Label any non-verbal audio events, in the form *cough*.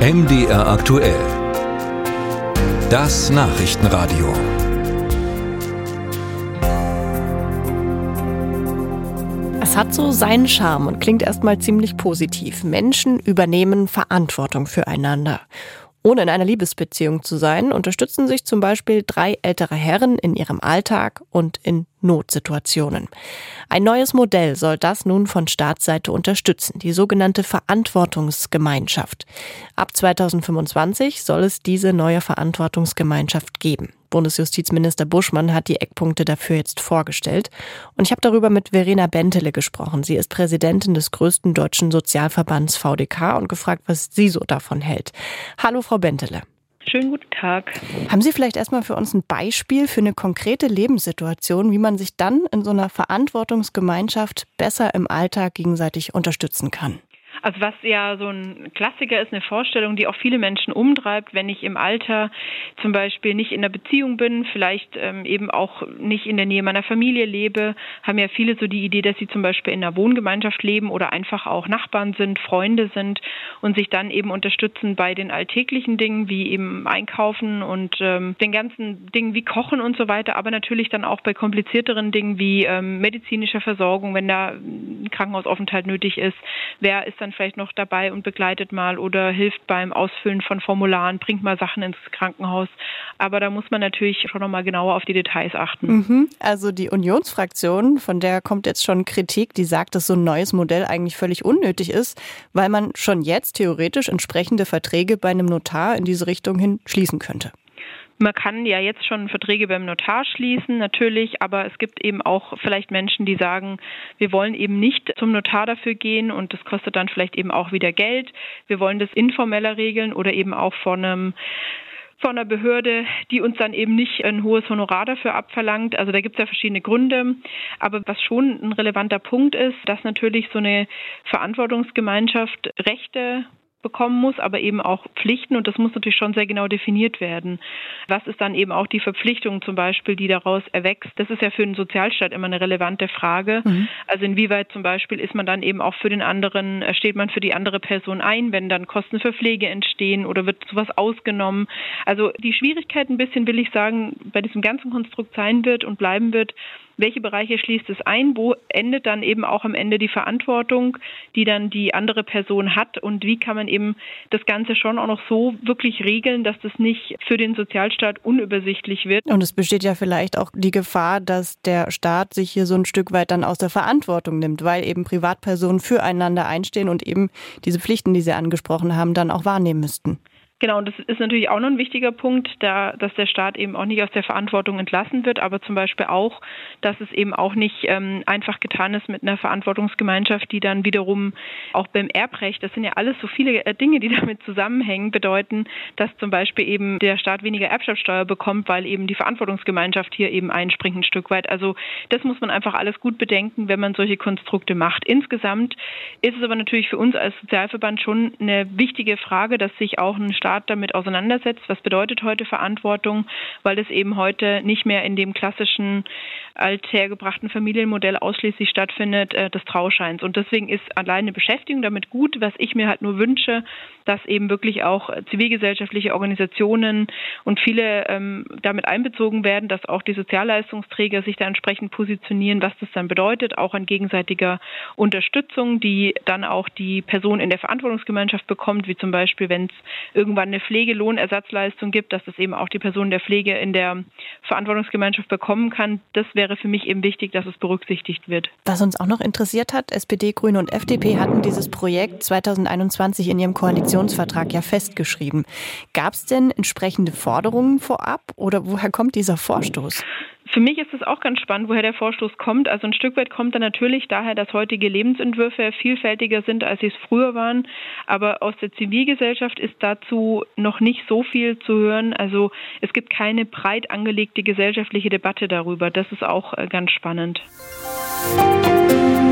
MDR aktuell. Das Nachrichtenradio. Es hat so seinen Charme und klingt erstmal ziemlich positiv. Menschen übernehmen Verantwortung füreinander. Ohne in einer Liebesbeziehung zu sein, unterstützen sich zum Beispiel drei ältere Herren in ihrem Alltag und in Notsituationen. Ein neues Modell soll das nun von Staatsseite unterstützen, die sogenannte Verantwortungsgemeinschaft. Ab 2025 soll es diese neue Verantwortungsgemeinschaft geben. Bundesjustizminister Buschmann hat die Eckpunkte dafür jetzt vorgestellt. Und ich habe darüber mit Verena Bentele gesprochen. Sie ist Präsidentin des größten deutschen Sozialverbands VDK und gefragt, was sie so davon hält. Hallo, Frau Bentele. Schönen guten Tag. Haben Sie vielleicht erstmal für uns ein Beispiel für eine konkrete Lebenssituation, wie man sich dann in so einer Verantwortungsgemeinschaft besser im Alltag gegenseitig unterstützen kann? Also was ja so ein Klassiker ist, eine Vorstellung, die auch viele Menschen umtreibt, wenn ich im Alter zum Beispiel nicht in einer Beziehung bin, vielleicht ähm, eben auch nicht in der Nähe meiner Familie lebe, haben ja viele so die Idee, dass sie zum Beispiel in einer Wohngemeinschaft leben oder einfach auch Nachbarn sind, Freunde sind und sich dann eben unterstützen bei den alltäglichen Dingen wie eben Einkaufen und ähm, den ganzen Dingen wie Kochen und so weiter, aber natürlich dann auch bei komplizierteren Dingen wie ähm, medizinischer Versorgung, wenn da ein Krankenhausaufenthalt nötig ist, wer ist dann dann vielleicht noch dabei und begleitet mal oder hilft beim Ausfüllen von Formularen, bringt mal Sachen ins Krankenhaus. Aber da muss man natürlich schon noch mal genauer auf die Details achten. Mhm. Also die Unionsfraktion, von der kommt jetzt schon Kritik, die sagt, dass so ein neues Modell eigentlich völlig unnötig ist, weil man schon jetzt theoretisch entsprechende Verträge bei einem Notar in diese Richtung hin schließen könnte. Man kann ja jetzt schon Verträge beim Notar schließen, natürlich, aber es gibt eben auch vielleicht Menschen, die sagen, wir wollen eben nicht zum Notar dafür gehen und das kostet dann vielleicht eben auch wieder Geld. Wir wollen das informeller regeln oder eben auch von einem von einer Behörde, die uns dann eben nicht ein hohes Honorar dafür abverlangt. Also da gibt es ja verschiedene Gründe. Aber was schon ein relevanter Punkt ist, dass natürlich so eine Verantwortungsgemeinschaft Rechte bekommen muss, aber eben auch Pflichten und das muss natürlich schon sehr genau definiert werden. Was ist dann eben auch die Verpflichtung zum Beispiel, die daraus erwächst? Das ist ja für den Sozialstaat immer eine relevante Frage. Mhm. Also inwieweit zum Beispiel ist man dann eben auch für den anderen, äh, steht man für die andere Person ein, wenn dann Kosten für Pflege entstehen oder wird sowas ausgenommen? Also die Schwierigkeit ein bisschen, will ich sagen, bei diesem ganzen Konstrukt sein wird und bleiben wird, welche Bereiche schließt es ein, wo endet dann eben auch am Ende die Verantwortung, die dann die andere Person hat und wie kann man eben das Ganze schon auch noch so wirklich regeln, dass das nicht für den Sozialstaat unübersichtlich wird. Und es besteht ja vielleicht auch die Gefahr, dass der Staat sich hier so ein Stück weit dann aus der Verantwortung nimmt, weil eben Privatpersonen füreinander einstehen und eben diese Pflichten, die Sie angesprochen haben, dann auch wahrnehmen müssten. Genau, und das ist natürlich auch noch ein wichtiger Punkt, da, dass der Staat eben auch nicht aus der Verantwortung entlassen wird, aber zum Beispiel auch, dass es eben auch nicht ähm, einfach getan ist mit einer Verantwortungsgemeinschaft, die dann wiederum auch beim Erbrecht, das sind ja alles so viele äh, Dinge, die *laughs* damit zusammenhängen, bedeuten, dass zum Beispiel eben der Staat weniger Erbschaftssteuer bekommt, weil eben die Verantwortungsgemeinschaft hier eben einspringt ein Stück weit. Also das muss man einfach alles gut bedenken, wenn man solche Konstrukte macht. Insgesamt ist es aber natürlich für uns als Sozialverband schon eine wichtige Frage, dass sich auch ein Staat Staat damit auseinandersetzt, was bedeutet heute Verantwortung, weil es eben heute nicht mehr in dem klassischen althergebrachten Familienmodell ausschließlich stattfindet, äh, des Trauscheins. Und deswegen ist alleine Beschäftigung damit gut. Was ich mir halt nur wünsche, dass eben wirklich auch zivilgesellschaftliche Organisationen und viele ähm, damit einbezogen werden, dass auch die Sozialleistungsträger sich da entsprechend positionieren, was das dann bedeutet, auch an gegenseitiger Unterstützung, die dann auch die Person in der Verantwortungsgemeinschaft bekommt, wie zum Beispiel, wenn es irgendwann irgendwann eine Pflegelohnersatzleistung gibt, dass das eben auch die Person der Pflege in der Verantwortungsgemeinschaft bekommen kann. Das wäre für mich eben wichtig, dass es berücksichtigt wird. Was uns auch noch interessiert hat, SPD, Grüne und FDP hatten dieses Projekt 2021 in ihrem Koalitionsvertrag ja festgeschrieben. Gab es denn entsprechende Forderungen vorab oder woher kommt dieser Vorstoß? Für mich ist es auch ganz spannend, woher der Vorstoß kommt. Also ein Stück weit kommt er natürlich daher, dass heutige Lebensentwürfe vielfältiger sind, als sie es früher waren. Aber aus der Zivilgesellschaft ist dazu noch nicht so viel zu hören. Also es gibt keine breit angelegte gesellschaftliche Debatte darüber. Das ist auch äh, ganz spannend. Musik